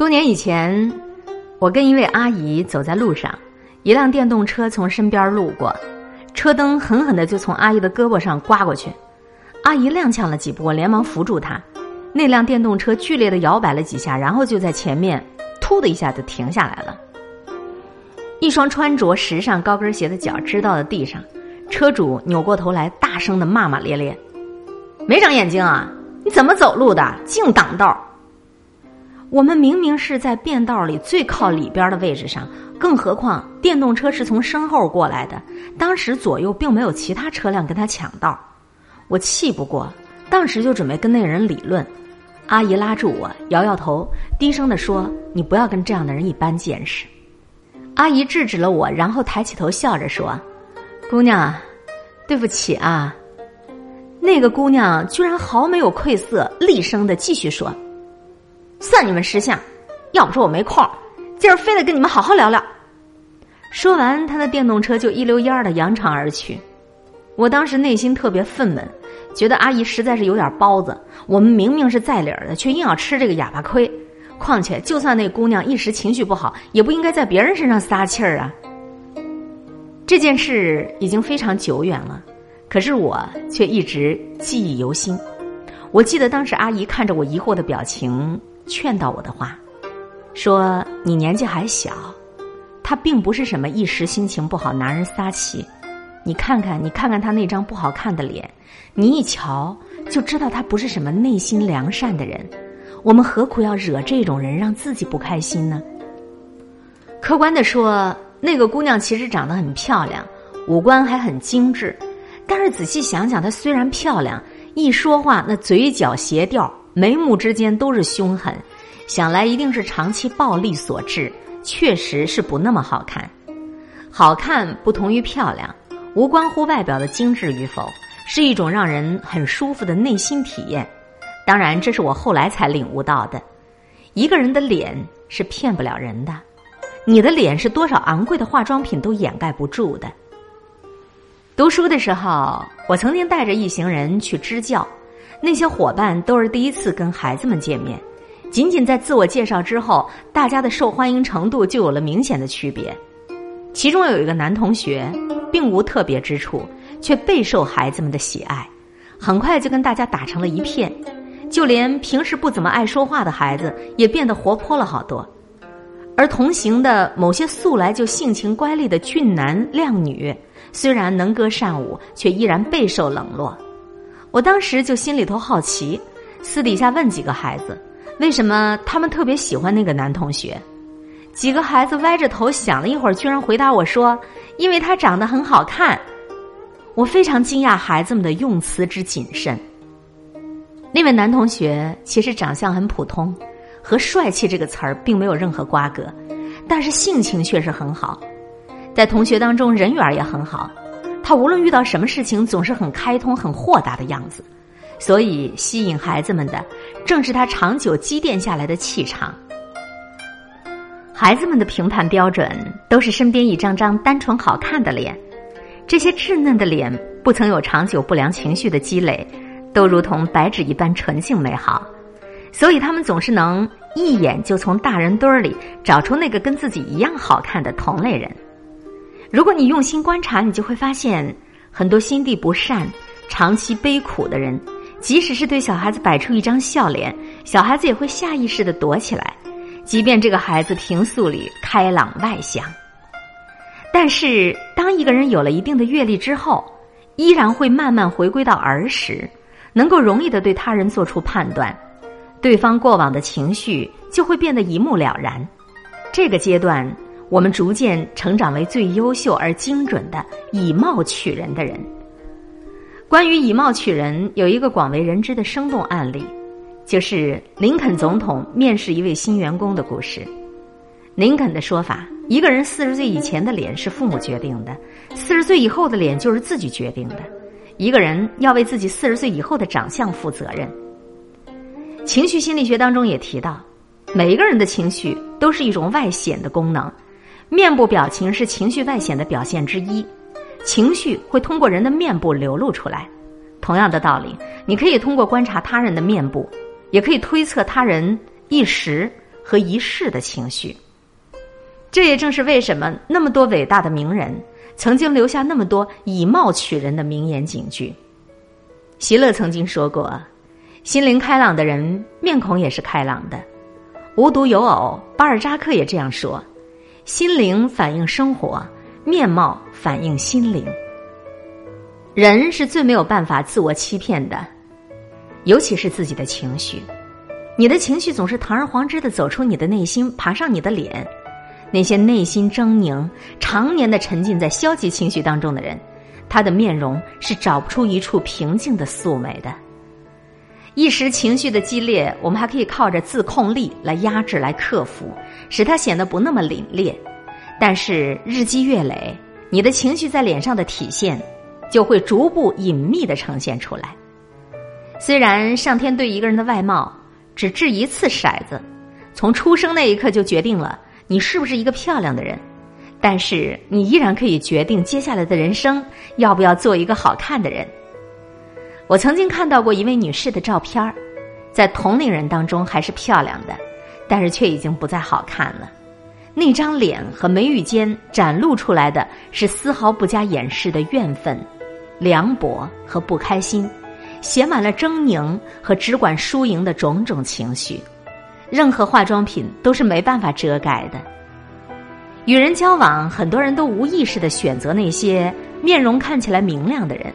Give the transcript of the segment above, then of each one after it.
多年以前，我跟一位阿姨走在路上，一辆电动车从身边路过，车灯狠狠的就从阿姨的胳膊上刮过去，阿姨踉跄了几步，连忙扶住她。那辆电动车剧烈的摇摆了几下，然后就在前面突的一下就停下来了。一双穿着时尚高跟鞋的脚支到了地上，车主扭过头来，大声的骂骂咧咧：“没长眼睛啊！你怎么走路的？净挡道！”我们明明是在便道里最靠里边的位置上，更何况电动车是从身后过来的，当时左右并没有其他车辆跟他抢道。我气不过，当时就准备跟那个人理论。阿姨拉住我，摇摇头，低声的说：“你不要跟这样的人一般见识。”阿姨制止了我，然后抬起头笑着说：“姑娘，对不起啊。”那个姑娘居然毫没有愧色，厉声的继续说。算你们识相，要不说我没空，今儿非得跟你们好好聊聊。说完，他的电动车就一溜烟儿的扬长而去。我当时内心特别愤懑，觉得阿姨实在是有点包子。我们明明是在理儿的，却硬要吃这个哑巴亏。况且，就算那姑娘一时情绪不好，也不应该在别人身上撒气儿啊。这件事已经非常久远了，可是我却一直记忆犹新。我记得当时阿姨看着我疑惑的表情。劝导我的话，说你年纪还小，他并不是什么一时心情不好拿人撒气。你看看，你看看他那张不好看的脸，你一瞧就知道他不是什么内心良善的人。我们何苦要惹这种人，让自己不开心呢？客观的说，那个姑娘其实长得很漂亮，五官还很精致。但是仔细想想，她虽然漂亮，一说话那嘴角斜调。眉目之间都是凶狠，想来一定是长期暴力所致，确实是不那么好看。好看不同于漂亮，无关乎外表的精致与否，是一种让人很舒服的内心体验。当然，这是我后来才领悟到的。一个人的脸是骗不了人的，你的脸是多少昂贵的化妆品都掩盖不住的。读书的时候，我曾经带着一行人去支教。那些伙伴都是第一次跟孩子们见面，仅仅在自我介绍之后，大家的受欢迎程度就有了明显的区别。其中有一个男同学，并无特别之处，却备受孩子们的喜爱，很快就跟大家打成了一片。就连平时不怎么爱说话的孩子，也变得活泼了好多。而同行的某些素来就性情乖戾的俊男靓女，虽然能歌善舞，却依然备受冷落。我当时就心里头好奇，私底下问几个孩子，为什么他们特别喜欢那个男同学？几个孩子歪着头想了一会儿，居然回答我说：“因为他长得很好看。”我非常惊讶孩子们的用词之谨慎。那位男同学其实长相很普通，和帅气这个词儿并没有任何瓜葛，但是性情确实很好，在同学当中人缘也很好。他无论遇到什么事情，总是很开通、很豁达的样子，所以吸引孩子们的正是他长久积淀下来的气场。孩子们的评判标准都是身边一张张单纯好看的脸，这些稚嫩的脸不曾有长久不良情绪的积累，都如同白纸一般纯净美好，所以他们总是能一眼就从大人堆儿里找出那个跟自己一样好看的同类人。如果你用心观察，你就会发现，很多心地不善、长期悲苦的人，即使是对小孩子摆出一张笑脸，小孩子也会下意识的躲起来，即便这个孩子平素里开朗外向。但是，当一个人有了一定的阅历之后，依然会慢慢回归到儿时，能够容易的对他人做出判断，对方过往的情绪就会变得一目了然。这个阶段。我们逐渐成长为最优秀而精准的以貌取人的人。关于以貌取人，有一个广为人知的生动案例，就是林肯总统面试一位新员工的故事。林肯的说法：一个人四十岁以前的脸是父母决定的，四十岁以后的脸就是自己决定的。一个人要为自己四十岁以后的长相负责任。情绪心理学当中也提到，每一个人的情绪都是一种外显的功能。面部表情是情绪外显的表现之一，情绪会通过人的面部流露出来。同样的道理，你可以通过观察他人的面部，也可以推测他人一时和一世的情绪。这也正是为什么那么多伟大的名人曾经留下那么多以貌取人的名言警句。席勒曾经说过：“心灵开朗的人，面孔也是开朗的。”无独有偶，巴尔扎克也这样说：“心灵反映生活，面貌反映心灵。”人是最没有办法自我欺骗的，尤其是自己的情绪。你的情绪总是堂而皇之的走出你的内心，爬上你的脸。那些内心狰狞、常年的沉浸在消极情绪当中的人。他的面容是找不出一处平静的素美的。一时情绪的激烈，我们还可以靠着自控力来压制、来克服，使它显得不那么凛冽。但是日积月累，你的情绪在脸上的体现，就会逐步隐秘的呈现出来。虽然上天对一个人的外貌只掷一次骰子，从出生那一刻就决定了你是不是一个漂亮的人。但是你依然可以决定接下来的人生要不要做一个好看的人。我曾经看到过一位女士的照片儿在同龄人当中还是漂亮的，但是却已经不再好看了。那张脸和眉宇间展露出来的是丝毫不加掩饰的怨愤、凉薄和不开心，写满了狰狞和只管输赢的种种情绪，任何化妆品都是没办法遮盖的。与人交往，很多人都无意识的选择那些面容看起来明亮的人，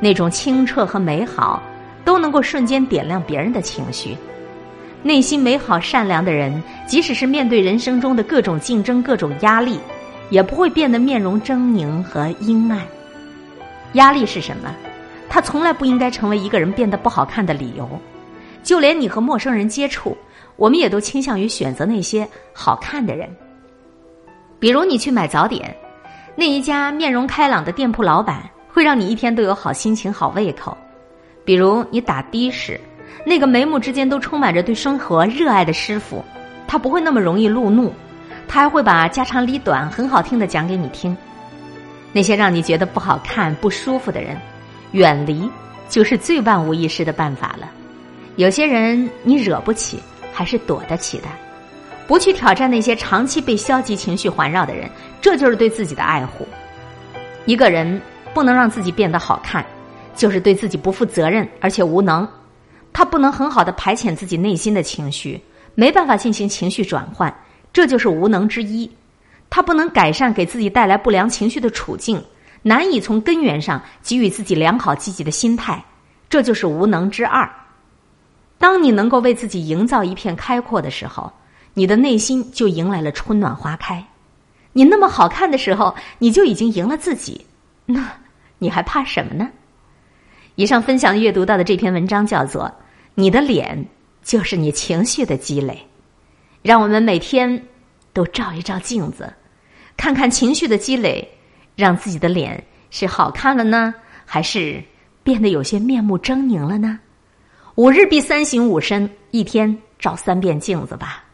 那种清澈和美好都能够瞬间点亮别人的情绪。内心美好善良的人，即使是面对人生中的各种竞争、各种压力，也不会变得面容狰狞和阴暗。压力是什么？它从来不应该成为一个人变得不好看的理由。就连你和陌生人接触，我们也都倾向于选择那些好看的人。比如你去买早点，那一家面容开朗的店铺老板会让你一天都有好心情、好胃口；比如你打的士，那个眉目之间都充满着对生活热爱的师傅，他不会那么容易路怒，他还会把家长里短很好听的讲给你听。那些让你觉得不好看、不舒服的人，远离就是最万无一失的办法了。有些人你惹不起，还是躲得起的。不去挑战那些长期被消极情绪环绕的人，这就是对自己的爱护。一个人不能让自己变得好看，就是对自己不负责任，而且无能。他不能很好的排遣自己内心的情绪，没办法进行情绪转换，这就是无能之一。他不能改善给自己带来不良情绪的处境，难以从根源上给予自己良好积极的心态，这就是无能之二。当你能够为自己营造一片开阔的时候。你的内心就迎来了春暖花开，你那么好看的时候，你就已经赢了自己，那 你还怕什么呢？以上分享阅读到的这篇文章叫做《你的脸就是你情绪的积累》，让我们每天都照一照镜子，看看情绪的积累，让自己的脸是好看了呢，还是变得有些面目狰狞了呢？五日必三省吾身，一天照三遍镜子吧。